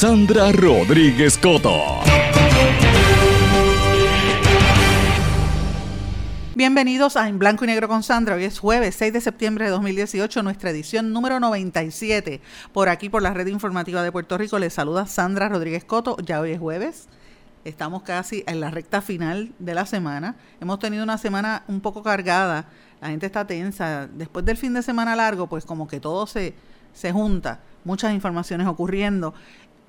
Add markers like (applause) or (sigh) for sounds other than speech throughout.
Sandra Rodríguez Coto. Bienvenidos a En Blanco y Negro con Sandra. Hoy es jueves 6 de septiembre de 2018, nuestra edición número 97. Por aquí, por la red informativa de Puerto Rico, les saluda Sandra Rodríguez Coto. Ya hoy es jueves. Estamos casi en la recta final de la semana. Hemos tenido una semana un poco cargada. La gente está tensa. Después del fin de semana largo, pues como que todo se, se junta. Muchas informaciones ocurriendo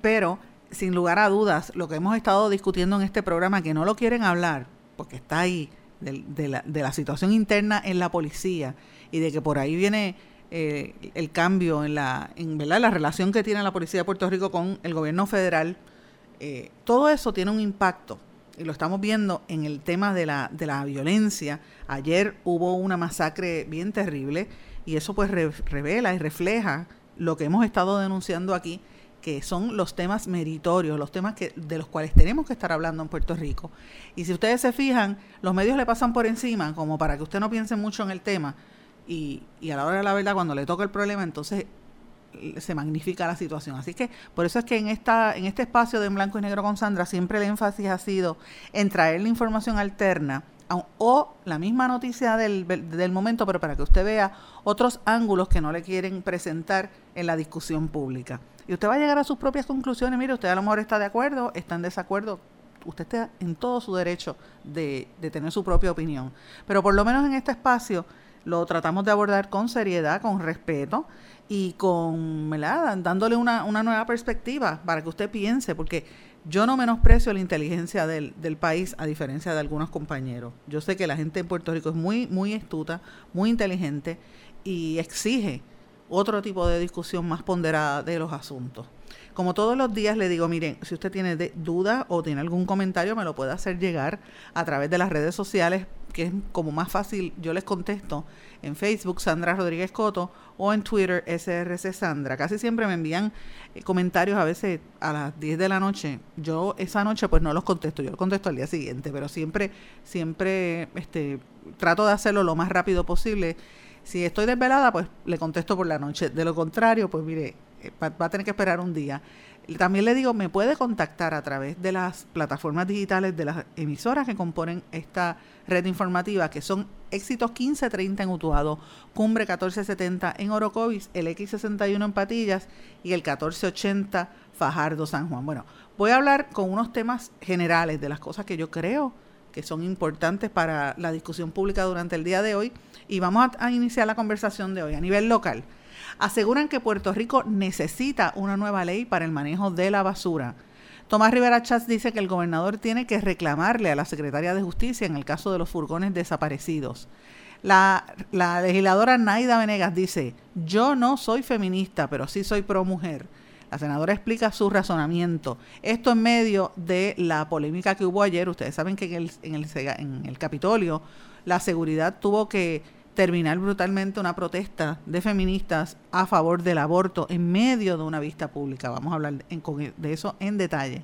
pero sin lugar a dudas, lo que hemos estado discutiendo en este programa, que no lo quieren hablar, porque está ahí, de, la, de la, situación interna en la policía y de que por ahí viene eh, el cambio en la, en ¿verdad? la relación que tiene la policía de Puerto Rico con el gobierno federal, eh, todo eso tiene un impacto y lo estamos viendo en el tema de la, de la violencia. Ayer hubo una masacre bien terrible y eso pues revela y refleja lo que hemos estado denunciando aquí que son los temas meritorios, los temas que, de los cuales tenemos que estar hablando en Puerto Rico. Y si ustedes se fijan, los medios le pasan por encima, como para que usted no piense mucho en el tema, y, y a la hora de la verdad, cuando le toca el problema, entonces se magnifica la situación. Así que por eso es que en esta en este espacio de en blanco y negro con Sandra siempre el énfasis ha sido en traer la información alterna o la misma noticia del, del momento, pero para que usted vea otros ángulos que no le quieren presentar en la discusión pública. Y usted va a llegar a sus propias conclusiones. Mire, usted a lo mejor está de acuerdo, está en desacuerdo. Usted está en todo su derecho de, tener su propia opinión. Pero por lo menos en este espacio lo tratamos de abordar con seriedad, con respeto y con, dándole una, una nueva perspectiva para que usted piense, porque yo no menosprecio la inteligencia del, del, país a diferencia de algunos compañeros. Yo sé que la gente en Puerto Rico es muy, muy astuta, muy inteligente y exige otro tipo de discusión más ponderada de los asuntos. Como todos los días le digo, miren, si usted tiene duda o tiene algún comentario, me lo puede hacer llegar a través de las redes sociales, que es como más fácil, yo les contesto en Facebook, Sandra Rodríguez Coto, o en Twitter, SRC Sandra. Casi siempre me envían eh, comentarios a veces a las 10 de la noche. Yo esa noche pues no los contesto, yo los contesto al día siguiente, pero siempre, siempre este, trato de hacerlo lo más rápido posible si estoy desvelada, pues le contesto por la noche. De lo contrario, pues mire, eh, va, a tener que esperar un día. También le digo, me puede contactar a través de las plataformas digitales de las emisoras que componen esta red informativa, que son Éxitos 1530 en Utuado, Cumbre 1470 en Orocovis, el X61 en Patillas y el 1480 Fajardo San Juan. Bueno, voy a hablar con unos temas generales de las cosas que yo creo que son importantes para la discusión pública durante el día de hoy. Y vamos a, iniciar la conversación de hoy a nivel local. Aseguran que Puerto Rico necesita una nueva ley para el manejo de la basura. Tomás Rivera Chats dice que el gobernador tiene que reclamarle a la secretaria de Justicia en el caso de los furgones desaparecidos. La, la legisladora Naida Venegas dice, yo no soy feminista, pero sí soy pro mujer. La senadora explica su razonamiento. Esto en medio de la polémica que hubo ayer. Ustedes saben que en el, Capitolio la seguridad tuvo que terminar brutalmente una protesta de feministas a favor del aborto en medio de una vista pública. Vamos a hablar de eso en detalle.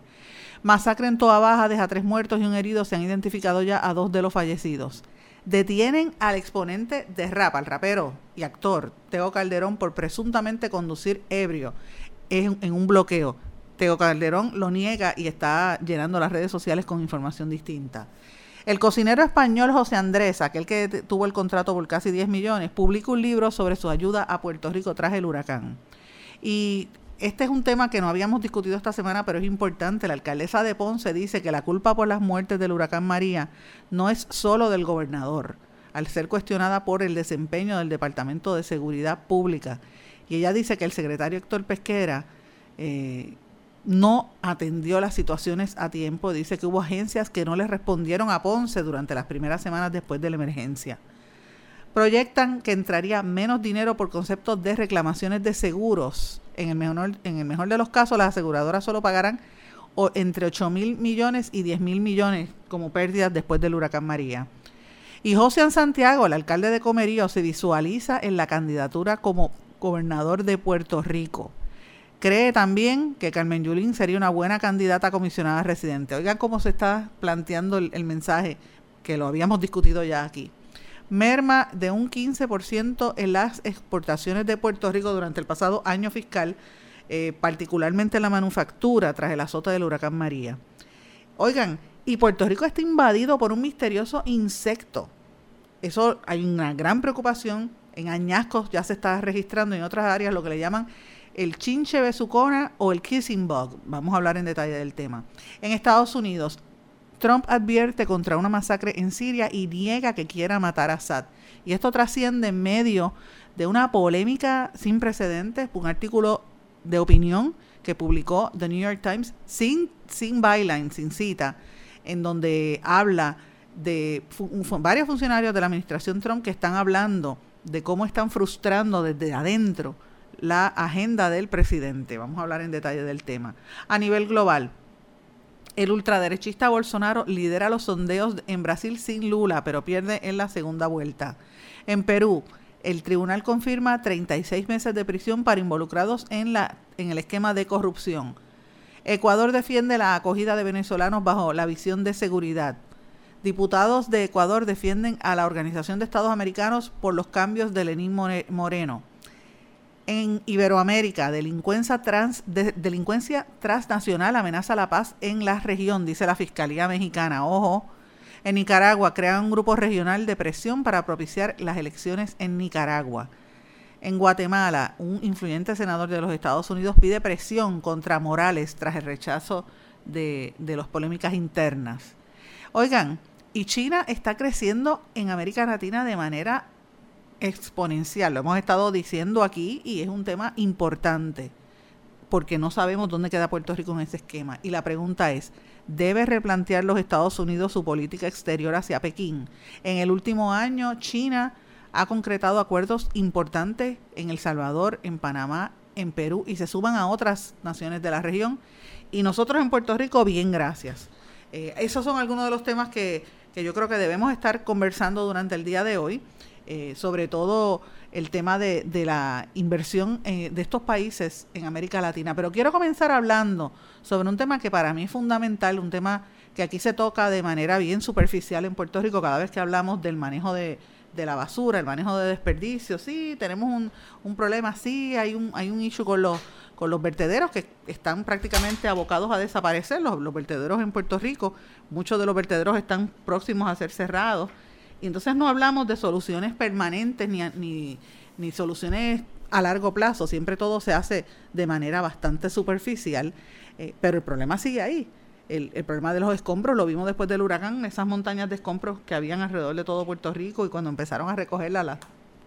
Masacre en Toa Baja deja tres muertos y un herido. Se han identificado ya a dos de los fallecidos. Detienen al exponente de rap, al rapero y actor Teo Calderón por presuntamente conducir ebrio en, un bloqueo. Teo Calderón lo niega y está llenando las redes sociales con información distinta. El cocinero español José Andrés, aquel que tuvo el contrato por casi 10 millones, publica un libro sobre su ayuda a Puerto Rico tras el huracán. Y este es un tema que no habíamos discutido esta semana, pero es importante. La alcaldesa de Ponce dice que la culpa por las muertes del huracán María no es solo del gobernador, al ser cuestionada por el desempeño del Departamento de Seguridad Pública. Y ella dice que el secretario Héctor Pesquera eh, no atendió las situaciones a tiempo. Dice que hubo agencias que no le respondieron a Ponce durante las primeras semanas después de la emergencia. Proyectan que entraría menos dinero por conceptos de reclamaciones de seguros. En el mejor, de los casos, las aseguradoras solo pagarán entre 8 mil millones y 10 mil millones como pérdidas después del huracán María. Y José Santiago, el alcalde de Comerío, se visualiza en la candidatura como gobernador de Puerto Rico. Cree también que Carmen Yulín sería una buena candidata a comisionada residente. Oigan cómo se está planteando el, mensaje que lo habíamos discutido ya aquí. Merma de un 15% en las exportaciones de Puerto Rico durante el pasado año fiscal, eh, particularmente en la manufactura tras el azote del huracán María. Oigan, y Puerto Rico está invadido por un misterioso insecto. Eso hay una gran preocupación. En añascos ya se está registrando en otras áreas lo que le llaman el chinche besucona o el kissing bug. Vamos a hablar en detalle del tema. En Estados Unidos, Trump advierte contra una masacre en Siria y niega que quiera matar a Assad. Y esto trasciende en medio de una polémica sin precedentes, un artículo de opinión que publicó The New York Times sin, sin byline, sin cita, en donde habla de varios funcionarios de la administración Trump que están hablando de cómo están frustrando desde adentro la agenda del presidente. Vamos a hablar en detalle del tema. A nivel global, el ultraderechista Bolsonaro lidera los sondeos en Brasil sin Lula, pero pierde en la segunda vuelta. En Perú, el tribunal confirma 36 meses de prisión para involucrados en, la, en el esquema de corrupción. Ecuador defiende la acogida de venezolanos bajo la visión de seguridad. Diputados de Ecuador defienden a la Organización de Estados Americanos por los cambios de Lenín Moreno en Iberoamérica, delincuencia, trans, delincuencia transnacional amenaza la paz en la región, dice la Fiscalía Mexicana. Ojo, en Nicaragua crean un grupo regional de presión para propiciar las elecciones en Nicaragua. En Guatemala, un influyente senador de los Estados Unidos pide presión contra Morales tras el rechazo de, de las polémicas internas. Oigan, y China está creciendo en América Latina de manera exponencial. Lo hemos estado diciendo aquí y es un tema importante porque no sabemos dónde queda Puerto Rico en ese esquema. Y la pregunta es, ¿debe replantear los Estados Unidos su política exterior hacia Pekín? En el último año, China ha concretado acuerdos importantes en El Salvador, en Panamá, en Perú y se suban a otras naciones de la región. Y nosotros en Puerto Rico, bien, gracias. Eh, esos son algunos de los temas que, que yo creo que debemos estar conversando durante el día de hoy. Eh, sobre todo el tema de, la inversión eh, de estos países en América Latina. Pero quiero comenzar hablando sobre un tema que para mí es fundamental, un tema que aquí se toca de manera bien superficial en Puerto Rico cada vez que hablamos del manejo de, la basura, el manejo de desperdicios. Sí, tenemos un, un problema, sí, hay un, hay un issue con los con los vertederos que están prácticamente abocados a desaparecer, los, vertederos en Puerto Rico, muchos de los vertederos están próximos a ser cerrados y entonces no hablamos de soluciones permanentes ni, ni, soluciones a largo plazo, siempre todo se hace de manera bastante superficial, eh, pero el problema sigue ahí. El, problema de los escombros lo vimos después del huracán, esas montañas de escombros que habían alrededor de todo Puerto Rico y cuando empezaron a recoger las,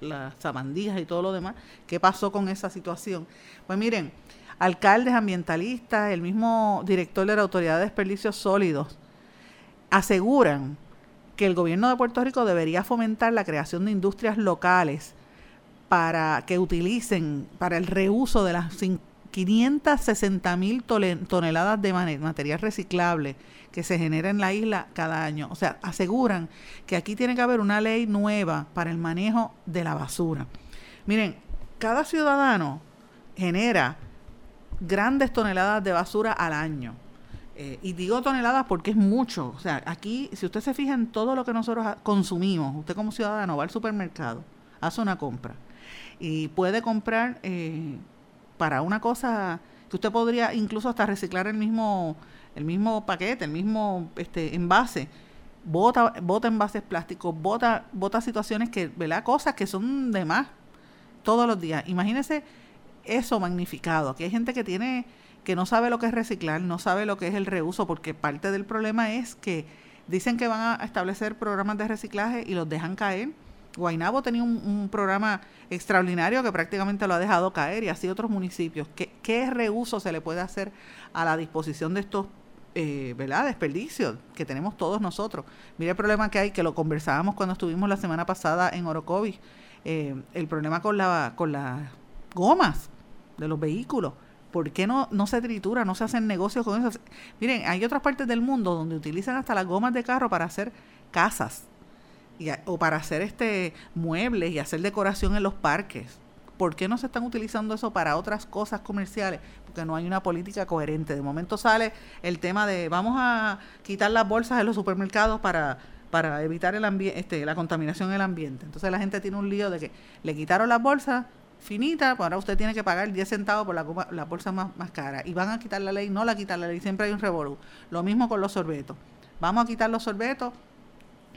las sabandijas y todo lo demás, ¿qué pasó con esa situación? Pues miren, alcaldes ambientalistas, el mismo director de la Autoridad de Desperdicios Sólidos, aseguran que el gobierno de Puerto Rico debería fomentar la creación de industrias locales para que utilicen para el reuso de las 560 mil toneladas de material reciclable que se genera en la isla cada año. O sea, aseguran que aquí tiene que haber una ley nueva para el manejo de la basura. Miren, cada ciudadano genera grandes toneladas de basura al año. Eh, y digo toneladas porque es mucho. O sea, aquí, si usted se fija en todo lo que nosotros consumimos, usted como ciudadano va al supermercado, hace una compra y puede comprar eh, para una cosa que usted podría incluso hasta reciclar el mismo, el mismo paquete, el mismo este, envase. Bota, bota envases plásticos, bota, bota situaciones que, ¿verdad? Cosas que son de más todos los días. Imagínese eso magnificado. Aquí hay gente que tiene, que no sabe lo que es reciclar, no sabe lo que es el reuso, porque parte del problema es que dicen que van a establecer programas de reciclaje y los dejan caer. Guainabo tenía un, programa extraordinario que prácticamente lo ha dejado caer y así otros municipios. ¿Qué, reuso se le puede hacer a la disposición de estos eh, ¿verdad? desperdicios que tenemos todos nosotros? Mire el problema que hay, que lo conversábamos cuando estuvimos la semana pasada en Orocovis, eh, el problema con, la, con las gomas de los vehículos. ¿Por qué no, no se tritura, no se hacen negocios con eso? Miren, hay otras partes del mundo donde utilizan hasta las gomas de carro para hacer casas o para hacer este muebles y hacer decoración en los parques. ¿Por qué no se están utilizando eso para otras cosas comerciales? Porque no hay una política coherente. De momento sale el tema de vamos a quitar las bolsas de los supermercados para, para evitar el este, la contaminación en el ambiente. Entonces la gente tiene un lío de que le quitaron las bolsas finitas, pues ahora usted tiene que pagar 10 centavos por la, bolsa más, más cara. Y van a quitar la ley, no la quitan la ley, siempre hay un revolú. Lo mismo con los sorbetos. Vamos a quitar los sorbetos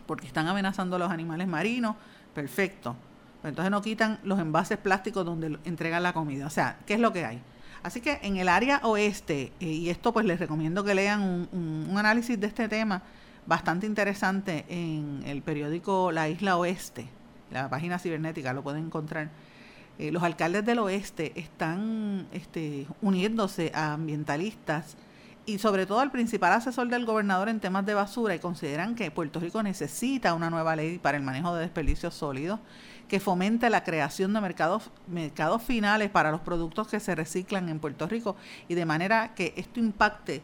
porque están amenazando a los animales marinos, perfecto. Entonces no quitan los envases plásticos donde entregan la comida. O sea, ¿qué es lo que hay? Así que en el área oeste, eh, y esto pues les recomiendo que lean un, análisis de este tema bastante interesante en el periódico La Isla Oeste, la página cibernética, lo pueden encontrar. Eh, los alcaldes del oeste están este, uniéndose a ambientalistas y sobre todo al principal asesor del gobernador en temas de basura y consideran que Puerto Rico necesita una nueva ley para el manejo de desperdicios sólidos que fomente la creación de mercados, mercados finales para los productos que se reciclan en Puerto Rico y de manera que esto impacte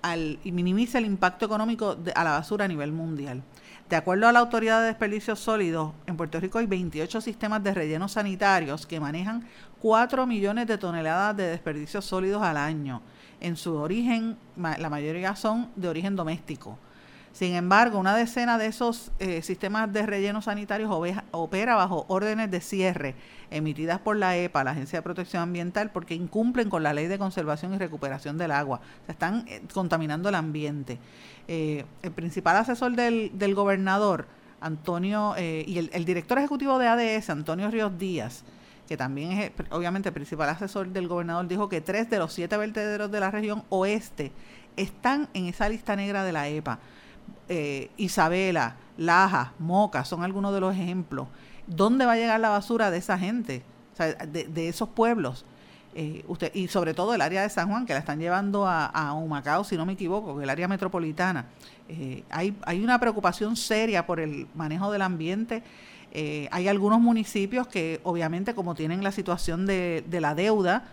al, y minimice el impacto económico a la basura a nivel mundial. De acuerdo a la Autoridad de Desperdicios Sólidos, en Puerto Rico hay 28 sistemas de rellenos sanitarios que manejan 4 millones de toneladas de desperdicios sólidos al año en su origen, la mayoría son de origen doméstico. Sin embargo, una decena de esos eh, sistemas de relleno sanitarios opera bajo órdenes de cierre emitidas por la EPA, la Agencia de Protección Ambiental, porque incumplen con la ley de conservación y recuperación del agua. Se están eh, contaminando el ambiente. Eh, el principal asesor del, gobernador, Antonio, y el, director ejecutivo de ADS, Antonio Ríos Díaz, que también es obviamente el principal asesor del gobernador, dijo que tres de los siete vertederos de la región oeste están en esa lista negra de la EPA. Eh, Isabela, Laja, Moca, son algunos de los ejemplos. ¿Dónde va a llegar la basura de esa gente, de, esos pueblos? Eh, usted, y sobre todo el área de San Juan, que la están llevando a, Humacao, si no me equivoco, el área metropolitana. Eh, hay, hay una preocupación seria por el manejo del ambiente eh, hay algunos municipios que obviamente como tienen la situación de, la deuda,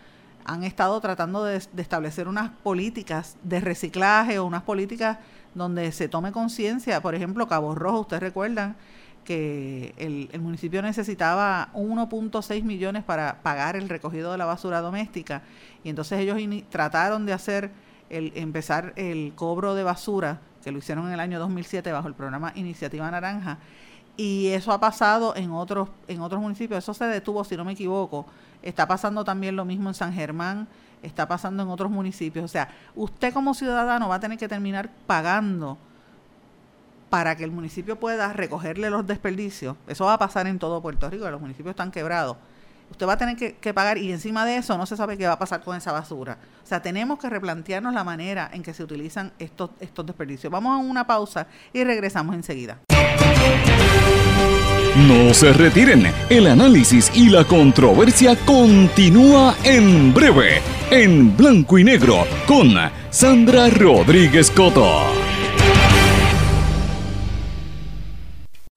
han estado tratando de, establecer unas políticas de reciclaje o unas políticas donde se tome conciencia. Por ejemplo, Cabo Rojo, ustedes recuerdan que el, municipio necesitaba 1.6 millones para pagar el recogido de la basura doméstica. Y entonces ellos trataron de hacer el empezar el cobro de basura que lo hicieron en el año 2007 bajo el programa Iniciativa Naranja. Y eso ha pasado en otros en otros municipios. Eso se detuvo si no me equivoco. Está pasando también lo mismo en San Germán está pasando en otros municipios. O sea usted como ciudadano va a tener que terminar pagando para que el municipio pueda recogerle los desperdicios eso va a pasar en todo Puerto Rico los municipios están quebrados usted va a tener que, pagar y encima de eso no se sabe qué va a pasar con esa basura. O sea, tenemos que replantearnos la manera en que se utilizan estos, estos desperdicios. Vamos a una pausa y regresamos enseguida. No se retiren, el análisis y la controversia continúa en breve, en blanco y negro, con Sandra Rodríguez Coto.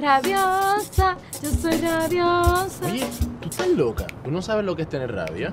Rabiosa, yo soy rabiosa. Oye, tú estás loca. ¿Tú no sabes lo que es tener rabia?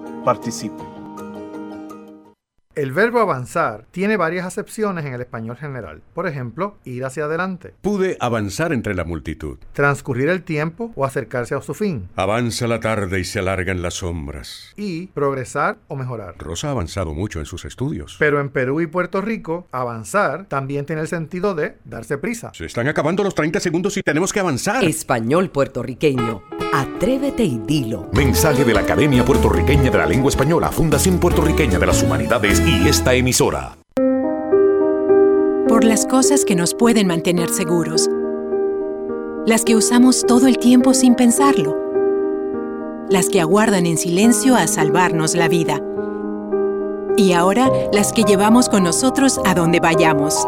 participe. El verbo avanzar tiene varias acepciones en el español general. Por ejemplo, ir hacia adelante. Pude avanzar entre la multitud. Transcurrir el tiempo o acercarse a su fin. Avanza la tarde y se alargan las sombras. Y progresar o mejorar. Rosa ha avanzado mucho en sus estudios. Pero en Perú y Puerto Rico, avanzar también tiene el sentido de darse prisa. Se están acabando los 30 segundos y tenemos que avanzar. Español puertorriqueño. Atrévete y dilo. Mensaje de la Academia Puertorriqueña de la Lengua Española, Fundación Puertorriqueña de las Humanidades y esta emisora. Por las cosas que nos pueden mantener seguros. Las que usamos todo el tiempo sin pensarlo. Las que aguardan en silencio a salvarnos la vida. Y ahora las que llevamos con nosotros a donde vayamos.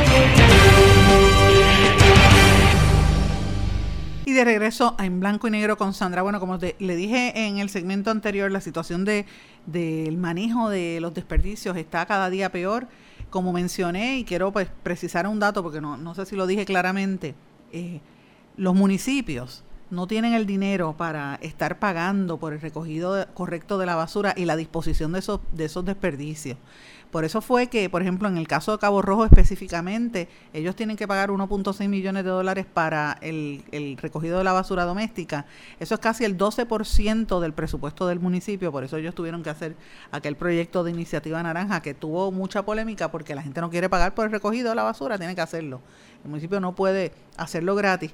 Y de regreso a En Blanco y Negro con Sandra. Bueno, como te, le dije en el segmento anterior, la situación de del manejo de los desperdicios está cada día peor. Como mencioné, y quiero pues precisar un dato porque no, no sé si lo dije claramente, eh, los municipios no tienen el dinero para estar pagando por el recogido correcto de la basura y la disposición de esos, de esos desperdicios. Por eso fue que, por ejemplo, en el caso de Cabo Rojo específicamente, ellos tienen que pagar 1.6 millones de dólares para el, recogido de la basura doméstica. Eso es casi el 12% del presupuesto del municipio, por eso ellos tuvieron que hacer aquel proyecto de iniciativa naranja que tuvo mucha polémica porque la gente no quiere pagar por el recogido de la basura, tiene que hacerlo. El municipio no puede hacerlo gratis.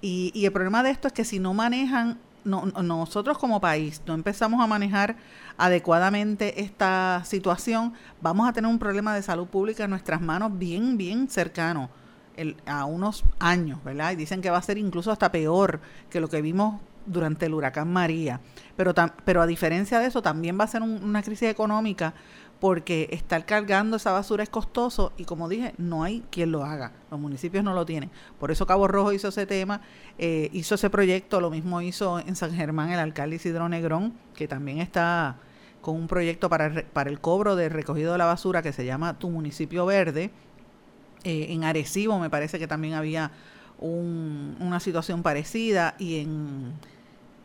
Y, y el problema de esto es que si no manejan no, nosotros como país no empezamos a manejar adecuadamente esta situación, vamos a tener un problema de salud pública en nuestras manos bien, bien cercano el, a unos años, ¿verdad? Y dicen que va a ser incluso hasta peor que lo que vimos durante el huracán María. Pero, pero a diferencia de eso, también va a ser un, una crisis económica porque estar cargando esa basura es costoso y como dije, no hay quien lo haga, los municipios no lo tienen. Por eso Cabo Rojo hizo ese tema, eh, hizo ese proyecto, lo mismo hizo en San Germán el alcalde Isidro Negrón, que también está con un proyecto para, para el cobro de recogido de la basura que se llama Tu Municipio Verde. Eh, en Arecibo me parece que también había un, una situación parecida y en,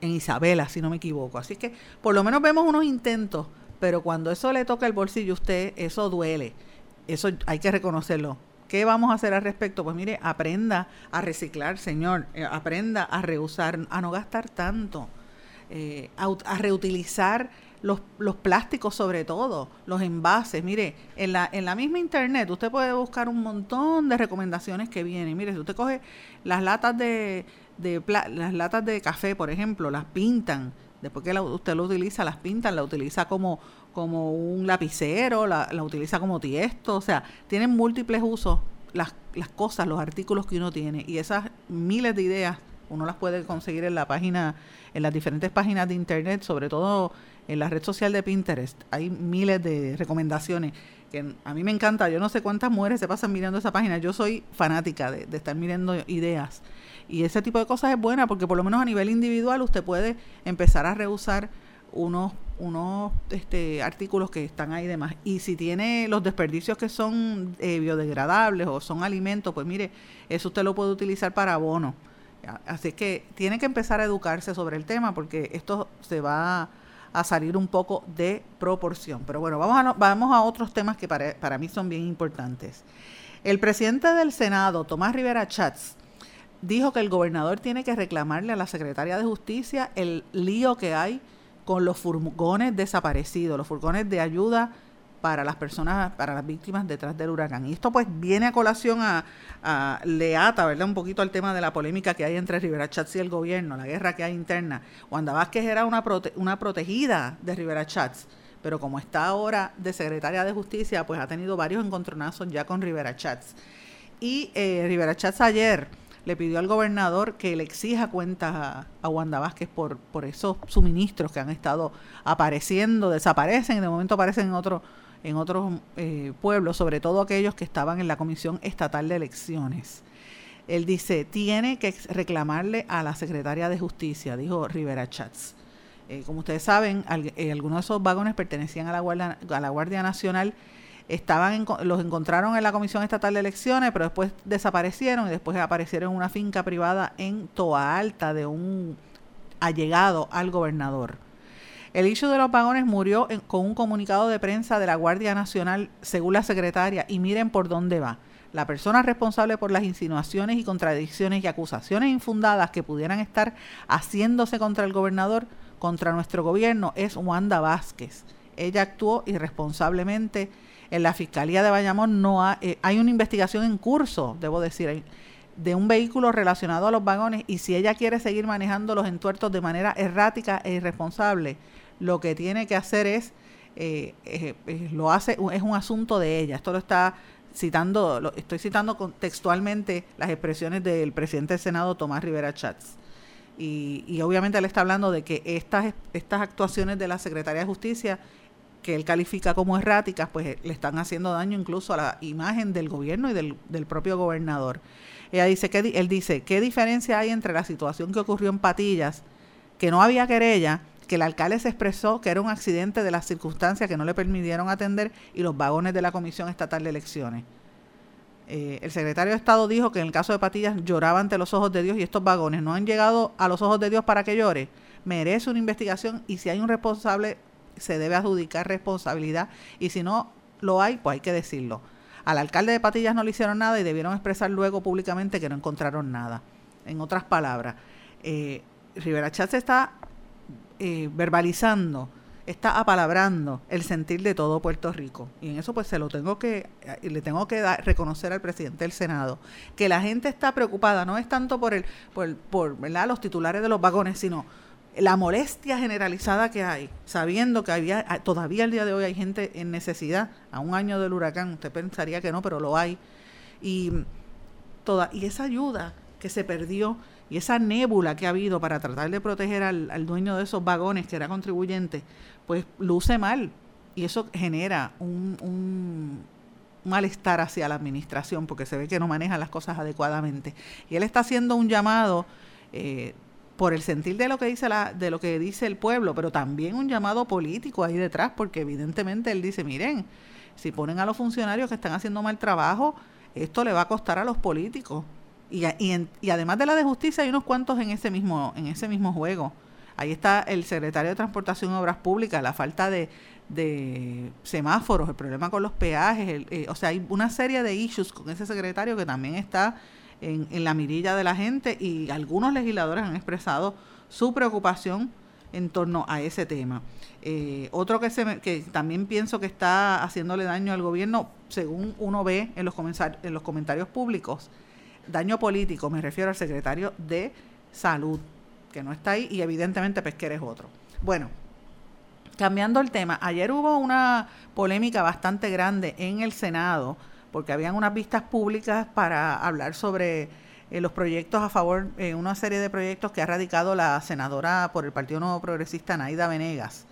en Isabela, si no me equivoco. Así que por lo menos vemos unos intentos pero cuando eso le toca el bolsillo a usted, eso duele. Eso hay que reconocerlo. ¿Qué vamos a hacer al respecto? Pues mire, aprenda a reciclar, señor. Eh, aprenda a reusar, a no gastar tanto. Eh, a, reutilizar los, los, plásticos sobre todo, los envases. Mire, en la, en la misma internet usted puede buscar un montón de recomendaciones que vienen. Mire, si usted coge las latas de, de las latas de café, por ejemplo, las pintan Después que usted lo utiliza, las pintas, la utiliza como, como un lapicero, la, utiliza como tiesto, o sea, tienen múltiples usos las, las cosas, los artículos que uno tiene. Y esas miles de ideas uno las puede conseguir en la página, en las diferentes páginas de internet, sobre todo en la red social de Pinterest. Hay miles de recomendaciones que a mí me encanta. Yo no sé cuántas mujeres se pasan mirando esa página. Yo soy fanática de, de estar mirando ideas. Y ese tipo de cosas es buena porque por lo menos a nivel individual usted puede empezar a rehusar unos unos este, artículos que están ahí demás. Y si tiene los desperdicios que son eh, biodegradables o son alimentos, pues mire, eso usted lo puede utilizar para abono. Así que tiene que empezar a educarse sobre el tema porque esto se va a salir un poco de proporción. Pero bueno, vamos a, vamos a otros temas que para, para mí son bien importantes. El presidente del Senado, Tomás Rivera Chats, dijo que el gobernador tiene que reclamarle a la secretaria de Justicia el lío que hay con los furgones desaparecidos, los furgones de ayuda para las personas, para las víctimas detrás del huracán. Y esto pues viene a colación a, a le ¿verdad? Un poquito al tema de la polémica que hay entre Rivera Chats y el gobierno, la guerra que hay interna. Wanda Vázquez era una, una protegida de Rivera Chats, pero como está ahora de secretaria de Justicia, pues ha tenido varios encontronazos ya con Rivera Chats. Y eh, Rivera Chats ayer le pidió al gobernador que le exija cuentas a, Wanda Vázquez por, por esos suministros que han estado apareciendo, desaparecen y de momento aparecen en, otro, en otros eh, pueblos, sobre todo aquellos que estaban en la Comisión Estatal de Elecciones. Él dice, tiene que reclamarle a la secretaria de Justicia, dijo Rivera Chats. Eh, como ustedes saben, eh, algunos de esos vagones pertenecían a la Guardia, a la Guardia Nacional estaban los encontraron en la Comisión Estatal de Elecciones, pero después desaparecieron y después aparecieron en una finca privada en Toa Alta de un allegado al gobernador. El issue de los vagones murió con un comunicado de prensa de la Guardia Nacional, según la secretaria, y miren por dónde va. La persona responsable por las insinuaciones y contradicciones y acusaciones infundadas que pudieran estar haciéndose contra el gobernador, contra nuestro gobierno, es Wanda Vázquez. Ella actuó irresponsablemente en la Fiscalía de Bayamón no eh, hay una investigación en curso, debo decir, de un vehículo relacionado a los vagones y si ella quiere seguir manejando los entuertos de manera errática e irresponsable, lo que tiene que hacer es, eh, eh, lo hace, es un asunto de ella. Esto lo está citando, lo, estoy citando textualmente las expresiones del presidente del Senado, Tomás Rivera Chats. Y, obviamente él está hablando de que estas, estas actuaciones de la Secretaría de Justicia que él califica como erráticas, pues le están haciendo daño incluso a la imagen del gobierno y del, propio gobernador. Ella dice que él dice, ¿qué diferencia hay entre la situación que ocurrió en Patillas, que no había querella, que el alcalde se expresó que era un accidente de las circunstancias que no le permitieron atender y los vagones de la Comisión Estatal de Elecciones? Eh, el secretario de Estado dijo que en el caso de Patillas lloraba ante los ojos de Dios y estos vagones no han llegado a los ojos de Dios para que llore. Merece una investigación y si hay un responsable se debe adjudicar responsabilidad y si no lo hay, pues hay que decirlo. Al alcalde de Patillas no le hicieron nada y debieron expresar luego públicamente que no encontraron nada. En otras palabras, eh, Rivera Chatz está eh, verbalizando, está apalabrando el sentir de todo Puerto Rico. Y en eso pues se lo tengo que, eh, le tengo que dar, reconocer al presidente del Senado, que la gente está preocupada, no es tanto por el, por, por ¿verdad? los titulares de los vagones, sino la molestia generalizada que hay, sabiendo que había, ah, todavía el día de hoy hay gente en necesidad, a un año del huracán, usted pensaría que no, pero lo hay, y, toda, y esa ayuda que se perdió y esa nébula que ha habido para tratar de proteger al, dueño de esos vagones que era contribuyente, pues luce mal y eso genera un, un malestar hacia la administración porque se ve que no maneja las cosas adecuadamente. Y él está haciendo un llamado eh, por el sentir de lo que dice la, de lo que dice el pueblo, pero también un llamado político ahí detrás, porque evidentemente él dice, miren, si ponen a los funcionarios que están haciendo mal trabajo, esto le va a costar a los políticos. Y, y, y además de la de justicia hay unos cuantos en ese mismo, en ese mismo juego. Ahí está el secretario de Transportación y Obras Públicas, la falta de, semáforos, el problema con los peajes, eh, o sea, hay una serie de issues con ese secretario que también está en, la mirilla de la gente y algunos legisladores han expresado su preocupación en torno a ese tema. Eh, otro que, se que también pienso que está haciéndole daño al gobierno, según uno ve en los, en los comentarios públicos, daño político, me refiero al secretario de Salud, que no está ahí, y evidentemente Pesquera es otro. Bueno, cambiando el tema, ayer hubo una polémica bastante grande en el Senado porque habían unas vistas públicas para hablar sobre eh, los proyectos a favor, eh, una serie de proyectos que ha radicado la senadora por el Partido Nuevo Progresista, Naida Venegas,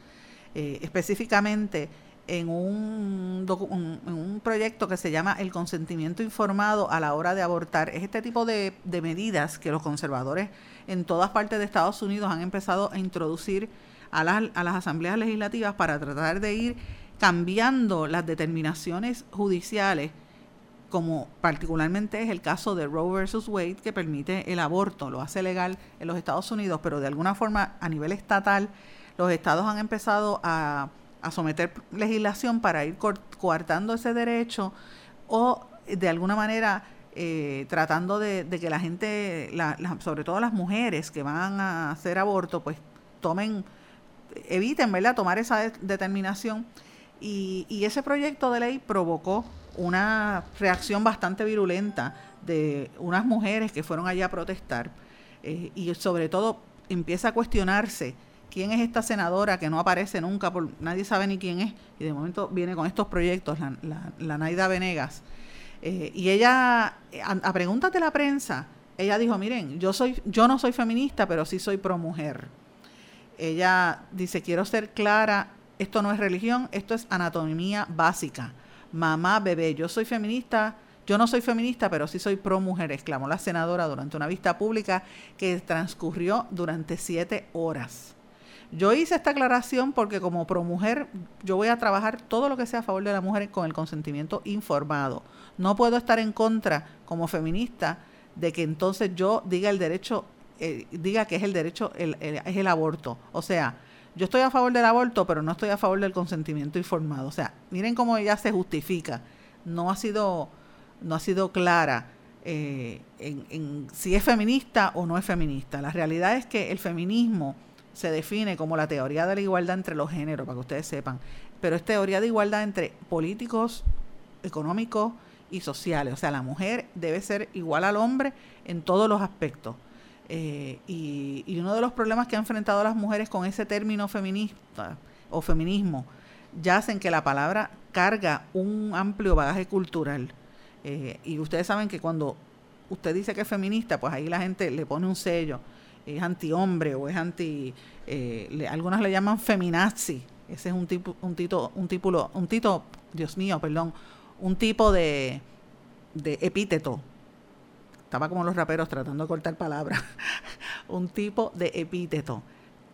eh, específicamente en un, proyecto que se llama el consentimiento informado a la hora de abortar. Es este tipo de, de medidas que los conservadores en todas partes de Estados Unidos han empezado a introducir a las, a las asambleas legislativas para tratar de ir cambiando las determinaciones judiciales como particularmente es el caso de Roe versus Wade, que permite el aborto, lo hace legal en los Estados Unidos, pero de alguna forma a nivel estatal los estados han empezado a, someter legislación para ir coartando ese derecho o de alguna manera eh, tratando de, que la gente, sobre todo las mujeres que van a hacer aborto, pues tomen, eviten, ¿verdad?, tomar esa determinación. Y, y ese proyecto de ley provocó una reacción bastante virulenta de unas mujeres que fueron allá a protestar eh, y sobre todo empieza a cuestionarse quién es esta senadora que no aparece nunca, por, nadie sabe ni quién es, y de momento viene con estos proyectos, la, Naida Venegas. Eh, y ella, a, a, preguntas de la prensa, ella dijo, miren, yo, soy, yo no soy feminista, pero sí soy pro mujer. Ella dice, quiero ser clara, esto no es religión, esto es anatomía básica mamá, bebé, yo soy feminista, yo no soy feminista, pero sí soy pro mujer, exclamó la senadora durante una vista pública que transcurrió durante siete horas. Yo hice esta aclaración porque como pro mujer yo voy a trabajar todo lo que sea a favor de la mujer con el consentimiento informado. No puedo estar en contra como feminista de que entonces yo diga el derecho, eh, diga que es el derecho, es el aborto. O sea, yo estoy a favor del aborto, pero no estoy a favor del consentimiento informado. O sea, miren cómo ella se justifica. No ha sido, no ha sido clara eh, en, si es feminista o no es feminista. La realidad es que el feminismo se define como la teoría de la igualdad entre los géneros, para que ustedes sepan. Pero es teoría de igualdad entre políticos, económicos y sociales. O sea, la mujer debe ser igual al hombre en todos los aspectos. Eh, y, uno de los problemas que han enfrentado las mujeres con ese término feminista o feminismo ya hacen que la palabra carga un amplio bagaje cultural. Eh, y ustedes saben que cuando usted dice que es feminista, pues ahí la gente le pone un sello, es anti-hombre o es anti... Eh, algunas le llaman feminazi, ese es un tipo, un tito, un título, un tito, Dios mío, perdón, un tipo de, de epíteto. Estaba como los raperos tratando de cortar palabras, (laughs) un tipo de epíteto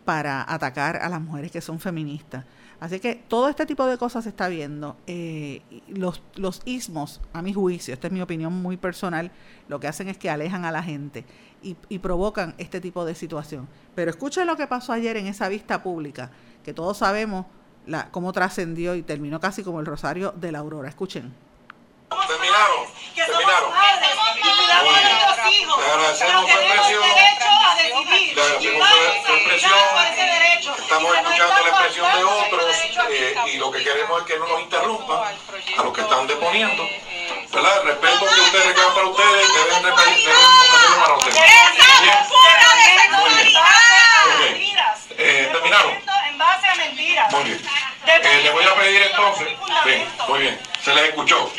para atacar a las mujeres que son feministas. Así que todo este tipo de cosas se está viendo. Eh, los, los ismos, a mi juicio, esta es mi opinión muy personal, lo que hacen es que alejan a la gente y, y provocan este tipo de situación. Pero escuchen lo que pasó ayer en esa vista pública, que todos sabemos la, cómo trascendió y terminó casi como el rosario de la aurora. Escuchen. Terminaron. Terminaron. hijos. Pero tenemos derecho a decidir. Estamos escuchando la expresión de otros eh, y lo que queremos es que no nos interrumpan a los que están deponiendo. ¿Verdad? El respeto que ustedes reclaman para ustedes deben ofrecerlo para ustedes. Muy bien. Eh, ¿Terminaron? En base a mentiras. Muy bien. Eh, le voy a pedir entonces. Bien, muy bien. Se les escuchó.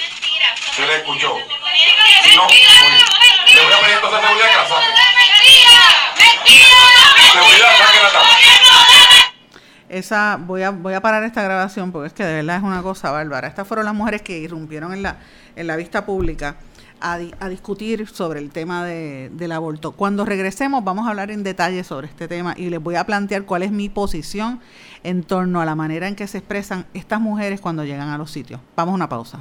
Se les escuchó. Si no, le voy a pedir entonces seguridad que la saque. Esa voy a voy a parar esta grabación porque es que de verdad es una cosa bárbara. Estas fueron las mujeres que irrumpieron en la en la vista pública a, a discutir sobre el tema de, del aborto. Cuando regresemos vamos a hablar en detalle sobre este tema y les voy a plantear cuál es mi posición en torno a la manera en que se expresan estas mujeres cuando llegan a los sitios. Vamos a una pausa.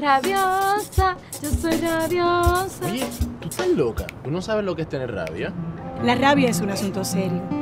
Rabiosa, yo soy rabiosa. Oye, tú estás loca. ¿Tú no sabes lo que es tener rabia? La rabia es un asunto serio.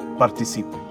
Participe.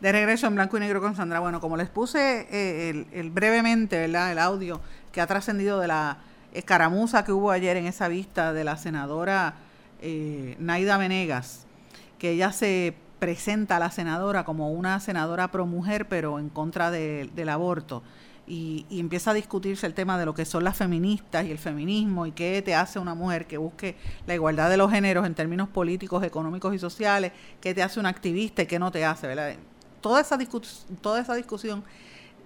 De regreso en blanco y negro con Sandra. Bueno, como les puse eh, brevemente, ¿verdad? El audio que ha trascendido de la escaramuza que hubo ayer en esa vista de la senadora eh, Naida Venegas, que ella se presenta a la senadora como una senadora pro mujer, pero en contra de- del aborto. Y, y empieza a discutirse el tema de lo que son las feministas y el feminismo y qué te hace una mujer que busque la igualdad de los géneros en términos políticos, económicos y sociales, qué te hace un activista y qué no te hace, ¿verdad? Toda esa, toda esa discusión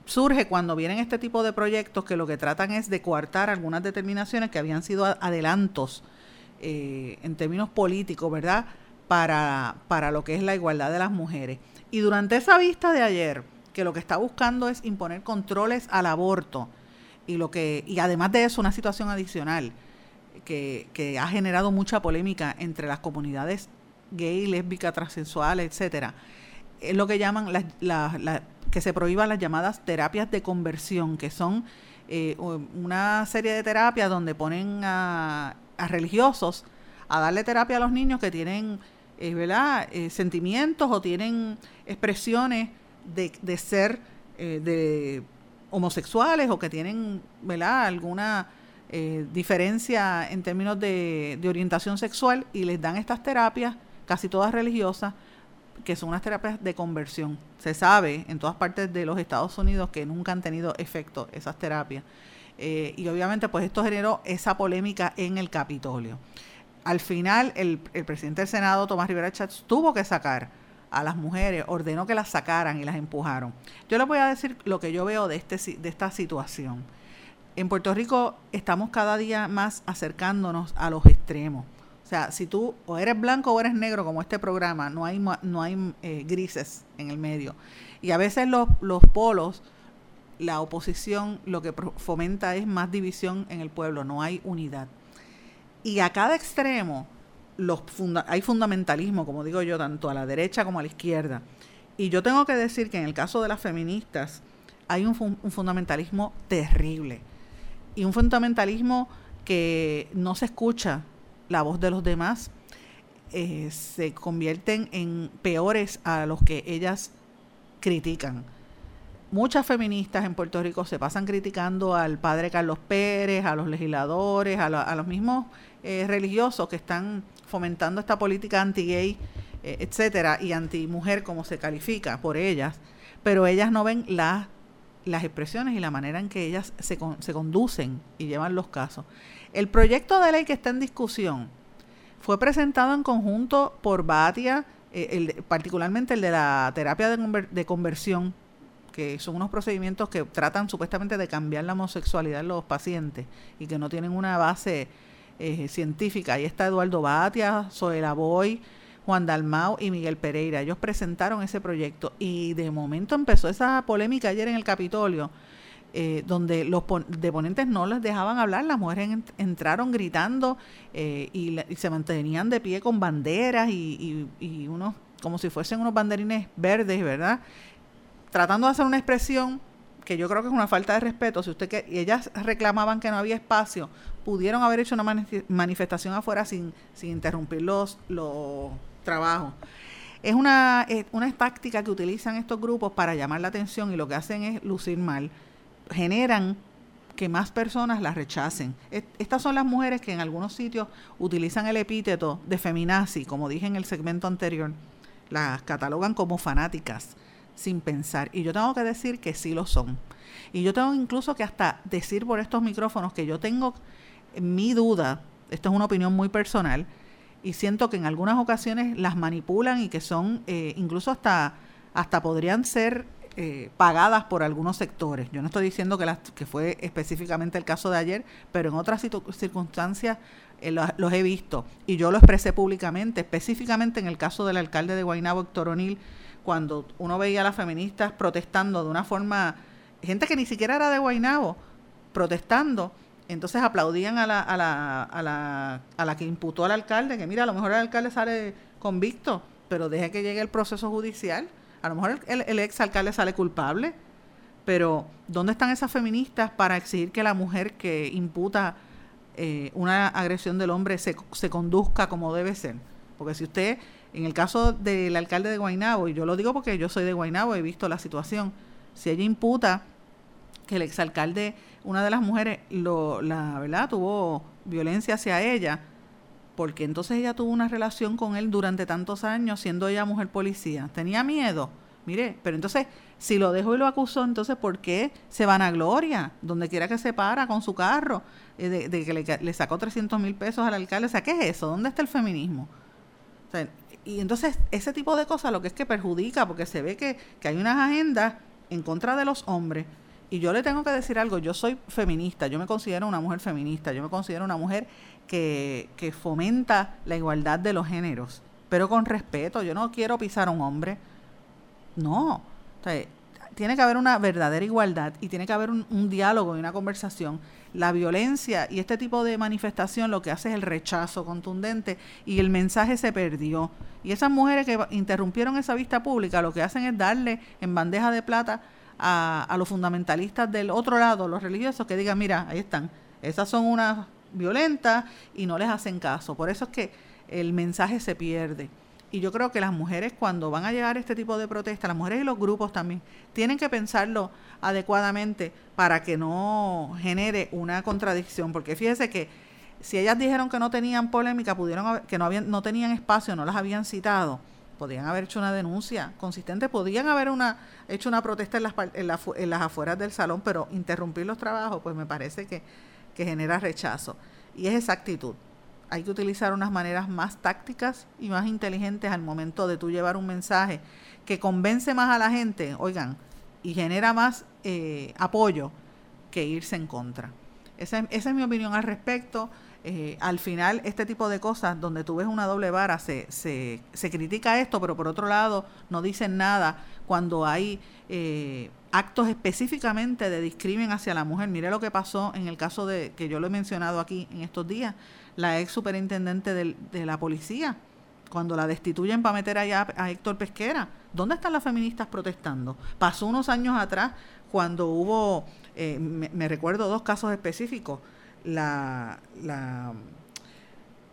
surge cuando vienen este tipo de proyectos que lo que tratan es de coartar algunas determinaciones que habían sido adelantos eh, en términos políticos, ¿verdad? Para, para lo que es la igualdad de las mujeres. Y durante esa vista de ayer, que lo que está buscando es imponer controles al aborto, y lo que, y además de eso, una situación adicional que, que ha generado mucha polémica entre las comunidades gay, lésbica, transexuales, etcétera, es lo que llaman las, las- las- que se prohíban las llamadas terapias de conversión, que son eh, una serie de terapias donde ponen a, a religiosos a darle terapia a los niños que tienen eh, ¿verdad? Eh, sentimientos o tienen expresiones de, de ser eh, de homosexuales o que tienen ¿verdad? alguna diferencia en términos de, de orientación sexual y les dan estas terapias, casi todas religiosas, que son unas terapias de conversión. Se sabe en todas partes de los Estados Unidos que nunca han tenido efecto esas terapias. Eh, y obviamente pues esto generó esa polémica en el Capitolio. Al final el, el presidente del Senado, Tomás Rivera Chats, tuvo que sacar a las mujeres, ordenó que las sacaran y las empujaron. Yo les voy a decir lo que yo veo de, este, de esta situación. En Puerto Rico estamos cada día más acercándonos a los extremos. Sea, si tú o eres blanco o eres negro, como este programa, no hay, no hay eh, grises en el medio. Y a veces los, los polos, la oposición, lo que fomenta es más división en el pueblo, no hay unidad. Y a cada extremo los hay fundamentalismo, como digo yo, tanto a la derecha como a la izquierda. Y yo tengo que decir que en el caso de las feministas hay un, fundamentalismo terrible. Y un fundamentalismo que no se escucha la voz de los demás, eh, se convierten en peores a los que ellas critican. Muchas feministas en Puerto Rico se pasan criticando al padre Carlos Pérez, a los legisladores, a, los mismos eh, religiosos que están fomentando esta política anti-gay, eh, etcétera, y anti-mujer, como se califica por ellas, pero ellas no ven las las expresiones y la manera en que ellas se, se conducen y llevan los casos. El proyecto de ley que está en discusión fue presentado en conjunto por Batia, eh, particularmente el de la terapia de, conversión, que son unos procedimientos que tratan supuestamente de cambiar la homosexualidad en los pacientes y que no tienen una base eh, científica. Ahí está Eduardo Batia, Zoela Boy, Juan Dalmau y Miguel Pereira. Ellos presentaron ese proyecto y de momento empezó esa polémica ayer en el Capitolio, eh, donde los deponentes no les dejaban hablar, las mujeres entraron gritando eh, y, se mantenían de pie con banderas y, unos, como si fuesen unos banderines verdes, ¿verdad? Tratando de hacer una expresión que yo creo que es una falta de respeto. Si usted que y ellas reclamaban que no había espacio, pudieron haber hecho una manifestación afuera sin, sin interrumpir los, los trabajo. Es una, una táctica que utilizan estos grupos para llamar la atención y lo que hacen es lucir mal. Generan que más personas las rechacen. Estas son las mujeres que en algunos sitios utilizan el epíteto de feminazi, como dije en el segmento anterior. Las catalogan como fanáticas, sin pensar. Y yo tengo que decir que sí lo son. Y yo tengo incluso que hasta decir por estos micrófonos que yo tengo mi duda, esto es una opinión muy personal, y siento que en algunas ocasiones las manipulan y que son eh, incluso hasta, hasta podrían ser eh, pagadas por algunos sectores. Yo no estoy diciendo que, las, que fue específicamente el caso de ayer, pero en otras circunstancias eh, los, he visto y yo lo expresé públicamente, específicamente en el caso del alcalde de Guaynabo, Héctor O'Neill, cuando uno veía a las feministas protestando de una forma, gente que ni siquiera era de Guaynabo, protestando entonces aplaudían a la, a la, a la, a la que imputó al alcalde, que mira, a lo mejor el alcalde sale convicto, pero deje que llegue el proceso judicial. A lo mejor el, el ex alcalde sale culpable, pero ¿dónde están esas feministas para exigir que la mujer que imputa eh, una agresión del hombre se, se conduzca como debe ser? Porque si usted, en el caso del alcalde de Guainabo, y yo lo digo porque yo soy de Guainabo, he visto la situación, si ella imputa que el exalcalde una de las mujeres lo, la verdad tuvo violencia hacia ella porque entonces ella tuvo una relación con él durante tantos años siendo ella mujer policía. Tenía miedo mire pero entonces si lo dejó y lo acusó entonces por qué se van a gloria donde quiera que se para con su carro eh, de, que le, sacó 300 mil pesos al alcalde. O sea qué es eso dónde está el feminismo y entonces ese tipo de cosas lo que es que perjudica porque se ve que, que hay unas agendas en contra de los hombres y yo le tengo que decir algo, yo soy feminista, yo me considero una mujer feminista, yo me considero una mujer que, que fomenta la igualdad de los géneros, pero con respeto, yo no quiero pisar a un hombre, no, tiene que haber una verdadera igualdad y tiene que haber un, un, diálogo y una conversación. La violencia y este tipo de manifestación lo que hace es el rechazo contundente y el mensaje se perdió. Y esas mujeres que interrumpieron esa vista pública lo que hacen es darle en bandeja de plata a, los fundamentalistas del otro lado, los religiosos, que digan, mira, ahí están, esas son unas violentas y no les hacen caso. Por eso es que el mensaje se pierde. Y yo creo que las mujeres cuando van a llegar a este tipo de protestas, las mujeres y los grupos también, tienen que pensarlo adecuadamente para que no genere una contradicción. Porque fíjese que si ellas dijeron que no tenían polémica, pudieron que no, habían, no tenían espacio, no las habían citado, podían haber hecho una denuncia consistente, podían haber una, hecho una protesta en las, en, las afueras del salón, pero interrumpir los trabajos, pues me parece que, que genera rechazo. Y es esa actitud. Hay que utilizar unas maneras más tácticas y más inteligentes al momento de tú llevar un mensaje que convence más a la gente, oigan, y genera más eh, apoyo que irse en contra. Esa, esa, es mi opinión al respecto. Eh, al final este tipo de cosas donde tú ves una doble vara se, se, se critica esto, pero por otro lado no dicen nada cuando hay eh, actos específicamente de discrimen hacia la mujer. Mire lo que pasó en el caso de, que yo lo he mencionado aquí en estos días, la ex superintendente de la policía, cuando la destituyen para meter allá a Héctor Pesquera. ¿Dónde están las feministas protestando? Pasó unos años atrás cuando hubo, eh, me, recuerdo dos casos específicos, la, la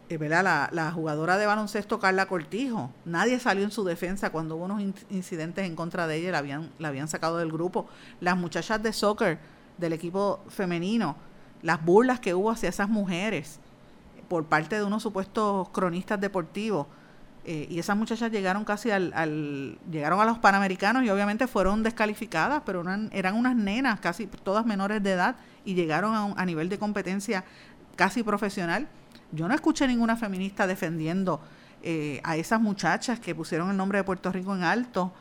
eh, La, la, jugadora de baloncesto Carla Cortijo. Nadie salió en su defensa cuando hubo unos incidentes en contra de ella, la habían, la habían sacado del grupo. Las muchachas de soccer del equipo femenino, las burlas que hubo hacia esas mujeres por parte de unos supuestos cronistas deportivos. Eh, y esas muchachas llegaron casi al, al, llegaron a los panamericanos y obviamente fueron descalificadas, pero eran, unas nenas, casi todas menores de edad, y llegaron a, a nivel de competencia casi profesional yo no escuché ninguna feminista defendiendo eh, a esas muchachas que pusieron el nombre de Puerto Rico en alto,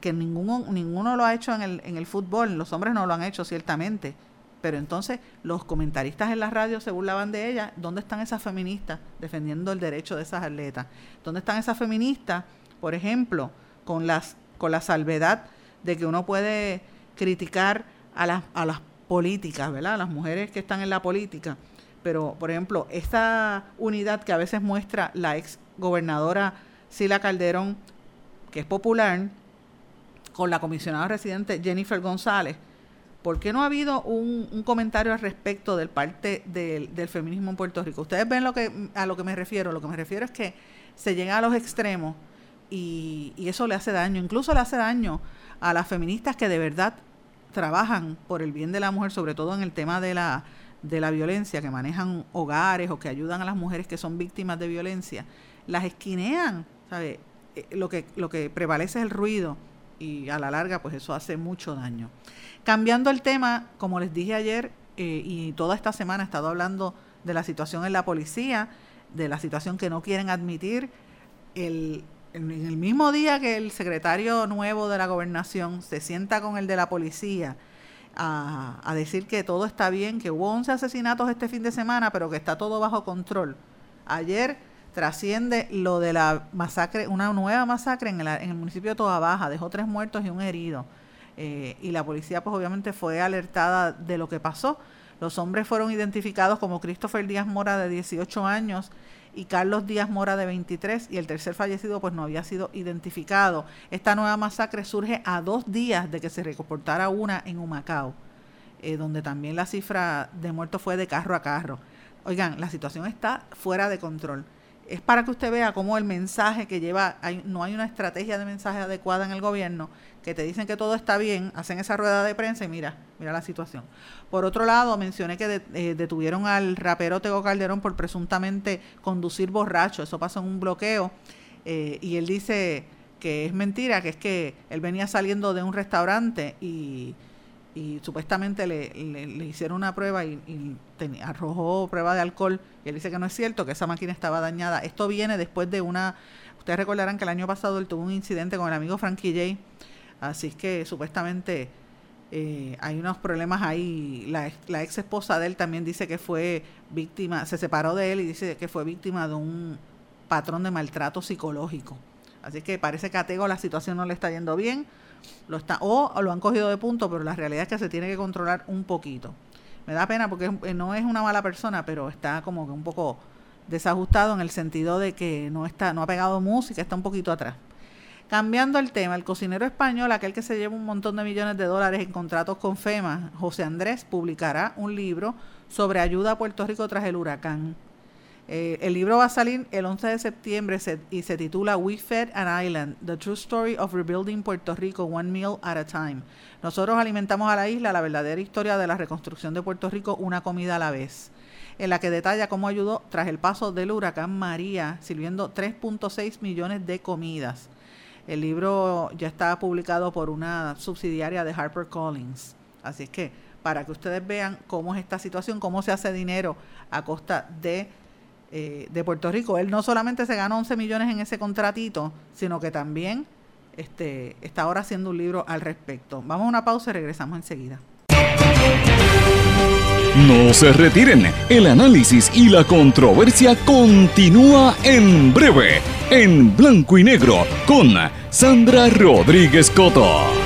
que ninguno, ninguno lo ha hecho en el, en el fútbol, los hombres no lo han hecho ciertamente. Pero entonces los comentaristas en la radio se burlaban de ellas. ¿Dónde están esas feministas defendiendo el derecho de esas atletas? ¿Dónde están esas feministas, por ejemplo, con, las, con la salvedad de que uno puede criticar a las, a las políticas, ¿verdad? A las mujeres que están en la política pero por ejemplo, esta unidad que a veces muestra la ex gobernadora Sila Calderón, que es popular, con la comisionada residente Jennifer González, ¿por qué no ha habido un, comentario al respecto del parte del, feminismo en Puerto Rico? Ustedes ven lo que, a lo que me refiero. Lo que me refiero es que se llega a los extremos y, eso le hace daño. Incluso le hace daño a las feministas que de verdad trabajan por el bien de la mujer, sobre todo en el tema de la de la violencia, que manejan hogares o que ayudan a las mujeres que son víctimas de violencia, las esquinean, ¿sabe? Eh, lo que, lo que prevalece es el ruido y a la larga pues eso hace mucho daño. Cambiando el tema, como les dije ayer eh, y toda esta semana he estado hablando de la situación en la policía, de la situación que no quieren admitir, el, en el mismo día que el secretario nuevo de la gobernación se sienta con el de la policía, a, decir que todo está bien, que hubo 11 asesinatos este fin de semana, pero que está todo bajo control. Ayer trasciende lo de la masacre, una nueva masacre en el, en el municipio de Toda Baja, dejó tres muertos y un herido. Eh, y la policía pues obviamente fue alertada de lo que pasó. Los hombres fueron identificados como Christopher Díaz Mora de 18 años y Carlos Díaz Mora de 23 y el tercer fallecido pues no había sido identificado. Esta nueva masacre surge a dos días de que se reportara una en Humacao, eh, donde también la cifra de muertos fue de carro a carro. Oigan, la situación está fuera de control es para que usted vea cómo el mensaje que lleva, no hay una estrategia de mensaje adecuada en el gobierno, que te dicen que todo está bien, hacen esa rueda de prensa y mira, mira la situación. Por otro lado, mencioné que eh, detuvieron al rapero Tego Calderón por presuntamente conducir borracho, eso pasó en un bloqueo, eh, y él dice que es mentira, que es que él venía saliendo de un restaurante y y supuestamente le, le, hicieron una prueba y, arrojó prueba de alcohol y él dice que no es cierto, que esa máquina estaba dañada. Esto viene después de una, ustedes recordarán que el año pasado él tuvo un incidente con el amigo Frankie J, así que supuestamente eh, hay unos problemas ahí. La, la ex esposa de él también dice que fue víctima, se separó de él y dice que fue víctima de un patrón de maltrato psicológico. Así que parece que a Tego la situación no le está yendo bien lo está, o lo han cogido de punto, pero la realidad es que se tiene que controlar un poquito. Me da pena porque eh, no es una mala persona, pero está como que un poco desajustado en el sentido de que no está, no ha pegado música, está un poquito atrás. Cambiando el tema, el cocinero español, aquel que se lleva un montón de millones de dólares en contratos con FEMA, José Andrés, publicará un libro sobre ayuda a Puerto Rico tras el huracán. Eh, el libro va a salir el 11 de septiembre y se titula We Fed an Island, The True Story of Rebuilding Puerto Rico One Meal at a Time. Nosotros alimentamos a la isla la verdadera historia de la reconstrucción de Puerto Rico una comida a la vez, en la que detalla cómo ayudó tras el paso del huracán María, sirviendo 3.6 millones de comidas. El libro ya está publicado por una subsidiaria de HarperCollins. Así es que para que ustedes vean cómo es esta situación, cómo se hace dinero a costa de eh, de Puerto Rico. Él no solamente se ganó 11 millones en ese contratito, sino que también este, está ahora haciendo un libro al respecto. Vamos a una pausa y regresamos enseguida. No se retiren, el análisis y la controversia continúa en breve, en blanco y negro, con Sandra Rodríguez Coto.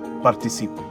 Participe.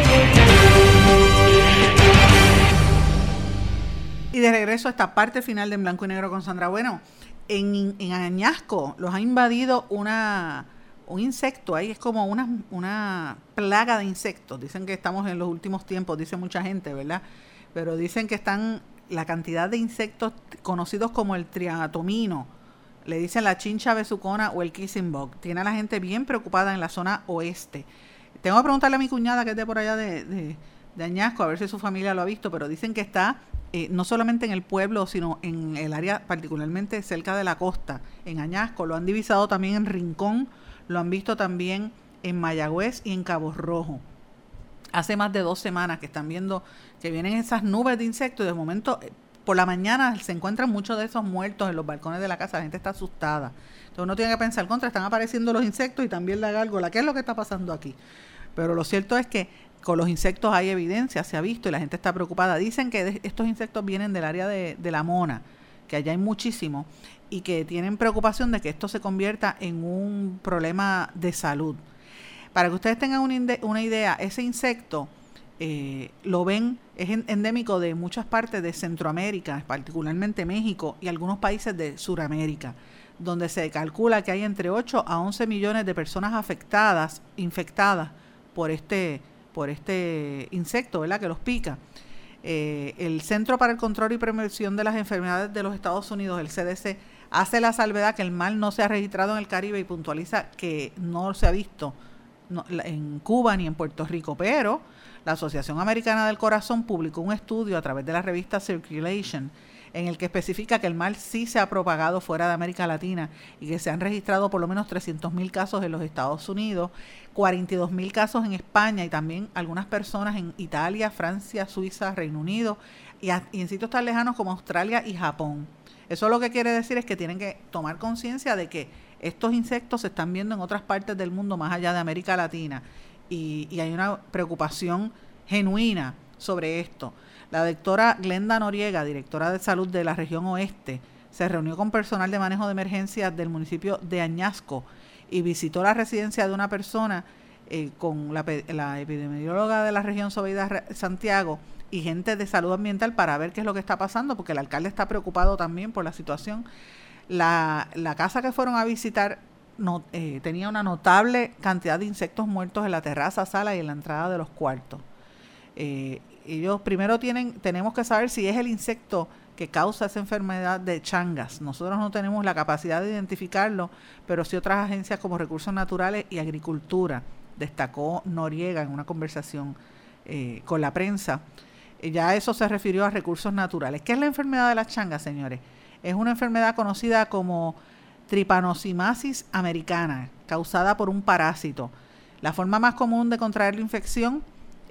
De regreso a esta parte final de En Blanco y Negro con Sandra. Bueno, en, en Añasco los ha invadido una, un insecto, ahí es como una, una plaga de insectos. Dicen que estamos en los últimos tiempos, dice mucha gente, ¿verdad? Pero dicen que están la cantidad de insectos conocidos como el triatomino, le dicen la chincha besucona o el kissing bug. Tiene a la gente bien preocupada en la zona oeste. Tengo que preguntarle a mi cuñada que es de por allá de, de, de Añasco, a ver si su familia lo ha visto, pero dicen que está eh, no solamente en el pueblo, sino en el área particularmente cerca de la costa, en Añasco, lo han divisado también en Rincón, lo han visto también en Mayagüez y en Cabo Rojo. Hace más de dos semanas que están viendo que vienen esas nubes de insectos y de momento eh, por la mañana se encuentran muchos de esos muertos en los balcones de la casa, la gente está asustada. Entonces uno tiene que pensar contra, están apareciendo los insectos y también la gárgola, ¿qué es lo que está pasando aquí? Pero lo cierto es que con los insectos hay evidencia, se ha visto y la gente está preocupada. Dicen que estos insectos vienen del área de, la mona, que allá hay muchísimo, y que tienen preocupación de que esto se convierta en un problema de salud. Para que ustedes tengan una, una idea, ese insecto eh, lo ven, es endémico de muchas partes de Centroamérica, particularmente México y algunos países de Sudamérica, donde se calcula que hay entre 8 a 11 millones de personas afectadas, infectadas por este por este insecto, ¿verdad? Que los pica. Eh, el Centro para el Control y Prevención de las Enfermedades de los Estados Unidos, el CDC, hace la salvedad que el mal no se ha registrado en el Caribe y puntualiza que no se ha visto en Cuba ni en Puerto Rico, pero la Asociación Americana del Corazón publicó un estudio a través de la revista Circulation en el que especifica que el mal sí se ha propagado fuera de América Latina y que se han registrado por lo menos 300.000 casos en los Estados Unidos, 42.000 casos en España y también algunas personas en Italia, Francia, Suiza, Reino Unido y, en sitios tan lejanos como Australia y Japón. Eso lo que quiere decir es que tienen que tomar conciencia de que estos insectos se están viendo en otras partes del mundo más allá de América Latina y, y hay una preocupación genuina sobre esto. La doctora Glenda Noriega, directora de salud de la región oeste, se reunió con personal de manejo de emergencias del municipio de Añasco y visitó la residencia de una persona eh, con la, epidemióloga de la región Sobeida Santiago y gente de salud ambiental para ver qué es lo que está pasando, porque el alcalde está preocupado también por la situación. La, casa que fueron a visitar eh, tenía una notable cantidad de insectos muertos en la terraza, sala y en la entrada de los cuartos. Eh, ellos primero tienen, tenemos que saber si es el insecto que causa esa enfermedad de changas. Nosotros no tenemos la capacidad de identificarlo, pero sí otras agencias como Recursos Naturales y Agricultura, destacó Noriega en una conversación eh, con la prensa. Ya eso se refirió a recursos naturales. ¿Qué es la enfermedad de las changas, señores? Es una enfermedad conocida como tripanosimasis americana, causada por un parásito. La forma más común de contraer la infección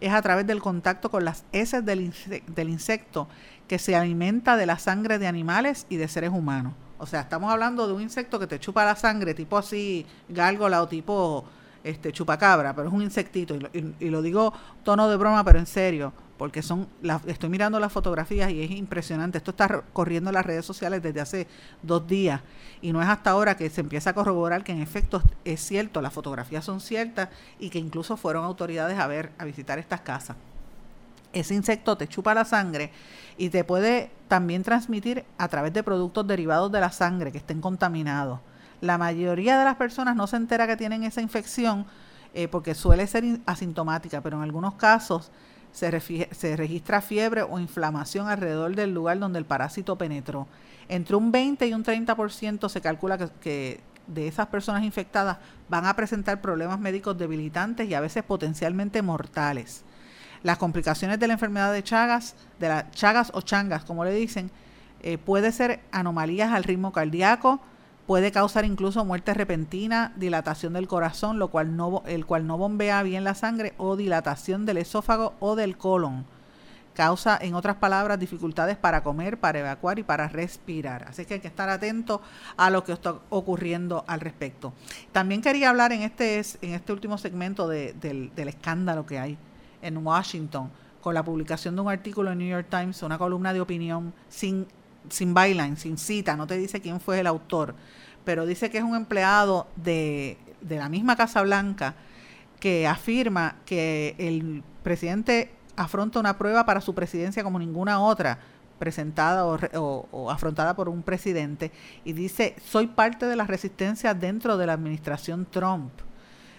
es a través del contacto con las heces del, del insecto que se alimenta de la sangre de animales y de seres humanos. O sea, estamos hablando de un insecto que te chupa la sangre, tipo así, gárgola o tipo este chupacabra, pero es un insectito, y lo, digo tono de broma, pero en serio, porque son, estoy mirando las fotografías y es impresionante, esto está corriendo en las redes sociales desde hace dos días, y no es hasta ahora que se empieza a corroborar que en efecto es cierto, las fotografías son ciertas y que incluso fueron autoridades a ver, a visitar estas casas. Ese insecto te chupa la sangre y te puede también transmitir a través de productos derivados de la sangre que estén contaminados. La mayoría de las personas no se entera que tienen esa infección eh, porque suele ser asintomática, pero en algunos casos se, se registra fiebre o inflamación alrededor del lugar donde el parásito penetró. Entre un 20 y un 30% se calcula que, de esas personas infectadas van a presentar problemas médicos debilitantes y a veces potencialmente mortales. Las complicaciones de la enfermedad de Chagas, de las Chagas o Changas, como le dicen, eh, puede ser anomalías al ritmo cardíaco, puede causar incluso muerte repentina, dilatación del corazón, lo cual no, el cual no bombea bien la sangre, o dilatación del esófago o del colon causa, en otras palabras, dificultades para comer, para evacuar y para respirar. Así que hay que estar atento a lo que está ocurriendo al respecto. También quería hablar en este, en este último segmento del, escándalo que hay en Washington con la publicación de un artículo en New York Times, una columna de opinión sin, sin byline, sin cita, no te dice quién fue el autor, pero dice que es un empleado de, de la misma Casa Blanca que afirma que el presidente afronta una prueba para su presidencia como ninguna otra presentada o, afrontada por un presidente y dice, soy parte de la resistencia dentro de la administración Trump.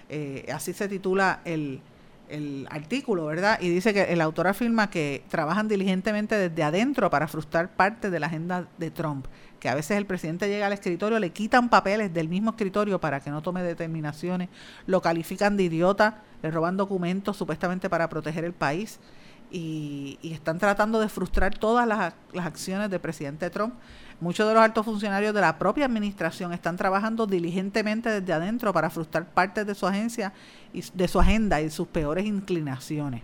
Eh, así se titula el, el artículo, ¿verdad? Y dice que el autor afirma que trabajan diligentemente desde adentro para frustrar parte de la agenda de Trump, que a veces el presidente llega al escritorio, le quitan papeles del mismo escritorio para que no tome determinaciones, lo califican de idiota, le roban documentos supuestamente para proteger el país y, están tratando de frustrar todas las, las acciones del presidente Trump. Muchos de los altos funcionarios de la propia administración están trabajando diligentemente desde adentro para frustrar partes de su agencia y de su agenda y sus peores inclinaciones.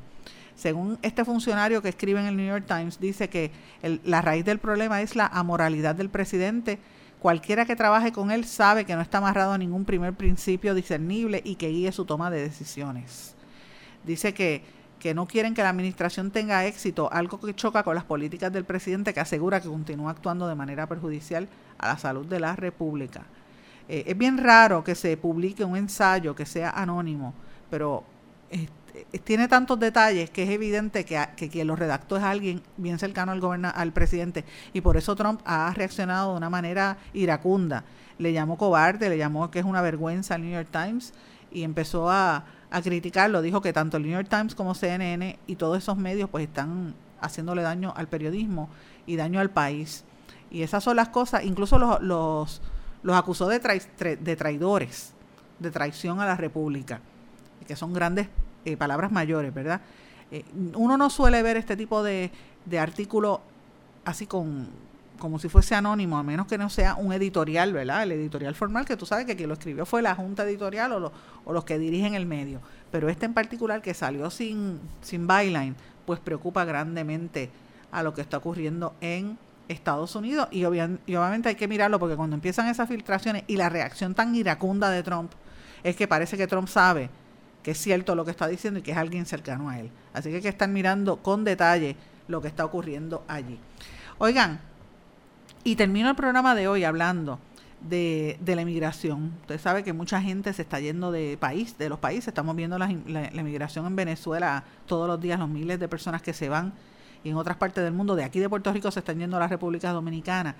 Según este funcionario que escribe en el New York Times, dice que la raíz del problema es la amoralidad del presidente. Cualquiera que trabaje con él sabe que no está amarrado a ningún primer principio discernible y que guíe su toma de decisiones. Dice que que no quieren que la administración tenga éxito, algo que choca con las políticas del presidente que asegura que continúa actuando de manera perjudicial a la salud de la República. Eh, es bien raro que se publique un ensayo que sea anónimo, pero este, tiene tantos detalles que es evidente que, que quien lo redactó es alguien bien cercano al, al presidente y por eso Trump ha reaccionado de una manera iracunda. Le llamó cobarde, le llamó que es una vergüenza al New York Times y empezó a, a criticarlo. Dijo que tanto el New York Times como CNN y todos esos medios pues están haciéndole daño al periodismo y daño al país. Y esas son las cosas, incluso los, los, los acusó de, de traidores, de traición a la República, que son grandes eh, palabras mayores, ¿verdad? Eh, uno no suele ver este tipo de, de artículo así con como si fuese anónimo, a menos que no sea un editorial, ¿verdad? El editorial formal, que tú sabes que quien lo escribió fue la junta editorial o, o los que dirigen el medio. Pero este en particular, que salió sin, sin byline, pues preocupa grandemente a lo que está ocurriendo en Estados Unidos y, obviamente hay que mirarlo porque cuando empiezan esas filtraciones y la reacción tan iracunda de Trump es que parece que Trump sabe que es cierto lo que está diciendo y que es alguien cercano a él. Así que hay que estar mirando con detalle lo que está ocurriendo allí. Oigan, y termino el programa de hoy hablando de, la inmigración. Usted sabe que mucha gente se está yendo de país, de los países. Estamos viendo la, la, inmigración en Venezuela todos los días, los miles de personas que se van y en otras partes del mundo. De aquí de Puerto Rico se están yendo a la República Dominicana.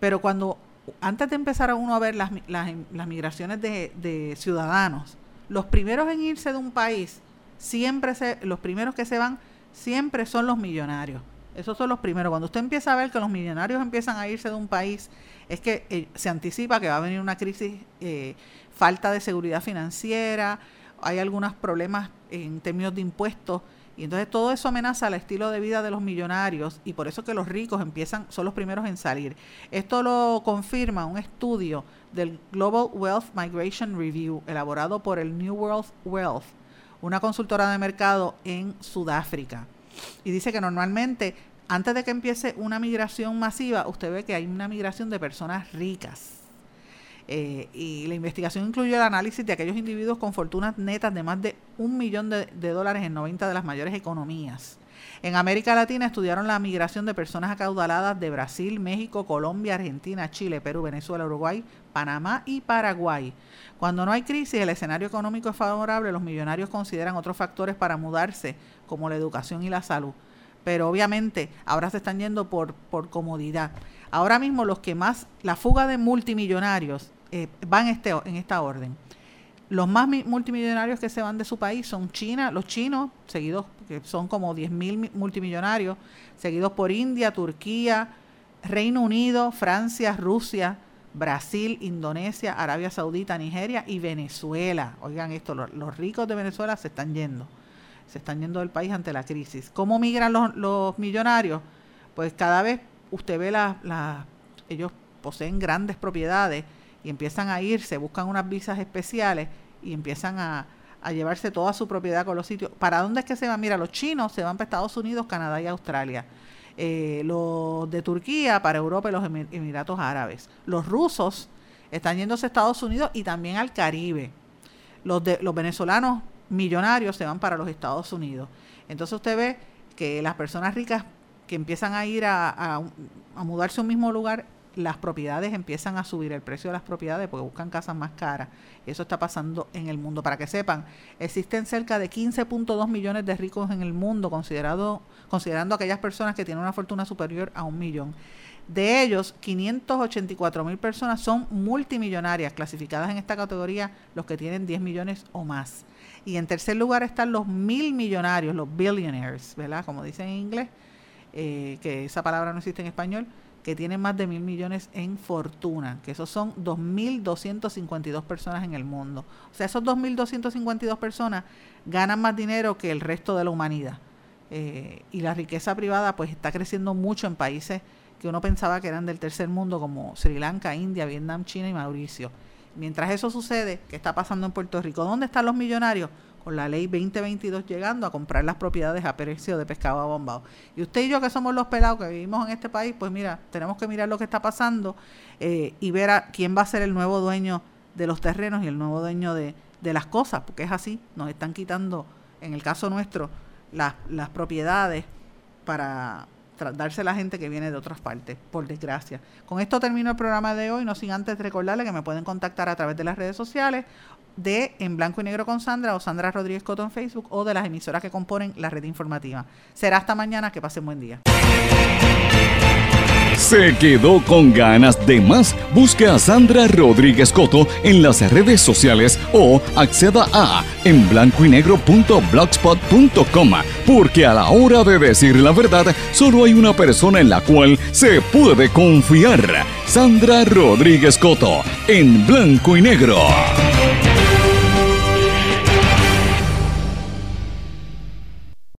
Pero cuando, antes de empezar a uno a ver las, las, las migraciones de, de, ciudadanos, los primeros en irse de un país, siempre se, los primeros que se van, siempre son los millonarios. Esos son los primeros. Cuando usted empieza a ver que los millonarios empiezan a irse de un país, es que eh, se anticipa que va a venir una crisis, eh, falta de seguridad financiera, hay algunos problemas en términos de impuestos y entonces todo eso amenaza el estilo de vida de los millonarios y por eso que los ricos empiezan, son los primeros en salir. Esto lo confirma un estudio del Global Wealth Migration Review elaborado por el New World Wealth, una consultora de mercado en Sudáfrica. Y dice que normalmente antes de que empiece una migración masiva, usted ve que hay una migración de personas ricas eh, y la investigación incluyó el análisis de aquellos individuos con fortunas netas de más de un millón de, dólares en 90 de las mayores economías. En América Latina estudiaron la migración de personas acaudaladas de Brasil, México, Colombia, Argentina, Chile, Perú, Venezuela, Uruguay, Panamá y Paraguay. Cuando no hay crisis, el escenario económico es favorable, los millonarios consideran otros factores para mudarse, como la educación y la salud. Pero obviamente ahora se están yendo por, por comodidad. Ahora mismo los que más, la fuga de multimillonarios eh, van este, en esta orden. Los más multimillonarios que se van de su país son China, los chinos, seguidos, que son como 10.000 multimillonarios, seguidos por India, Turquía, Reino Unido, Francia, Rusia, Brasil, Indonesia, Arabia Saudita, Nigeria y Venezuela. Oigan esto, los, ricos de Venezuela se están yendo, se están yendo del país ante la crisis. ¿Cómo migran los, los millonarios? Pues cada vez usted ve las, la, ellos poseen grandes propiedades y empiezan a irse, buscan unas visas especiales y empiezan a, llevarse toda su propiedad con los sitios. ¿Para dónde es que se van? Mira, los chinos se van para Estados Unidos, Canadá y Australia. Eh, los de Turquía para Europa y los Emiratos Árabes. Los rusos están yéndose a Estados Unidos y también al Caribe. Los, de, los venezolanos millonarios se van para los Estados Unidos. Entonces usted ve que las personas ricas que empiezan a ir a, a, a mudarse a un mismo lugar las propiedades empiezan a subir el precio de las propiedades porque buscan casas más caras. Eso está pasando en el mundo. Para que sepan, existen cerca de 15.2 millones de ricos en el mundo, considerado, considerando aquellas personas que tienen una fortuna superior a un millón. De ellos, 584 mil personas son multimillonarias, clasificadas en esta categoría los que tienen 10 millones o más. Y en tercer lugar están los mil millonarios, los billionaires, ¿verdad? Como dicen en inglés, eh, que esa palabra no existe en español que tienen más de mil millones en fortuna, que esos son 2.252 personas en el mundo. O sea, esos 2.252 personas ganan más dinero que el resto de la humanidad. Eh, y la riqueza privada pues está creciendo mucho en países que uno pensaba que eran del tercer mundo como Sri Lanka, India, Vietnam, China y Mauricio. Mientras eso sucede, ¿qué está pasando en Puerto Rico? ¿Dónde están los millonarios? Con la ley 2022 llegando a comprar las propiedades a precio de pescado abombado. Y usted y yo que somos los pelados que vivimos en este país, pues mira, tenemos que mirar lo que está pasando eh, y ver a quién va a ser el nuevo dueño de los terrenos y el nuevo dueño de, de las cosas, porque es así, nos están quitando, en el caso nuestro, las, las propiedades para darse a la gente que viene de otras partes, por desgracia. Con esto termino el programa de hoy, no sin antes recordarle que me pueden contactar a través de las redes sociales de En Blanco y Negro con Sandra o Sandra Rodríguez Coto en Facebook o de las emisoras que componen la red informativa. Será hasta mañana, que pasen buen día. ¿Se quedó con ganas de más? Busque a Sandra Rodríguez Coto en las redes sociales o acceda a en blanco y negro.blogspot.com porque a la hora de decir la verdad solo hay una persona en la cual se puede confiar. Sandra Rodríguez Coto en blanco y negro.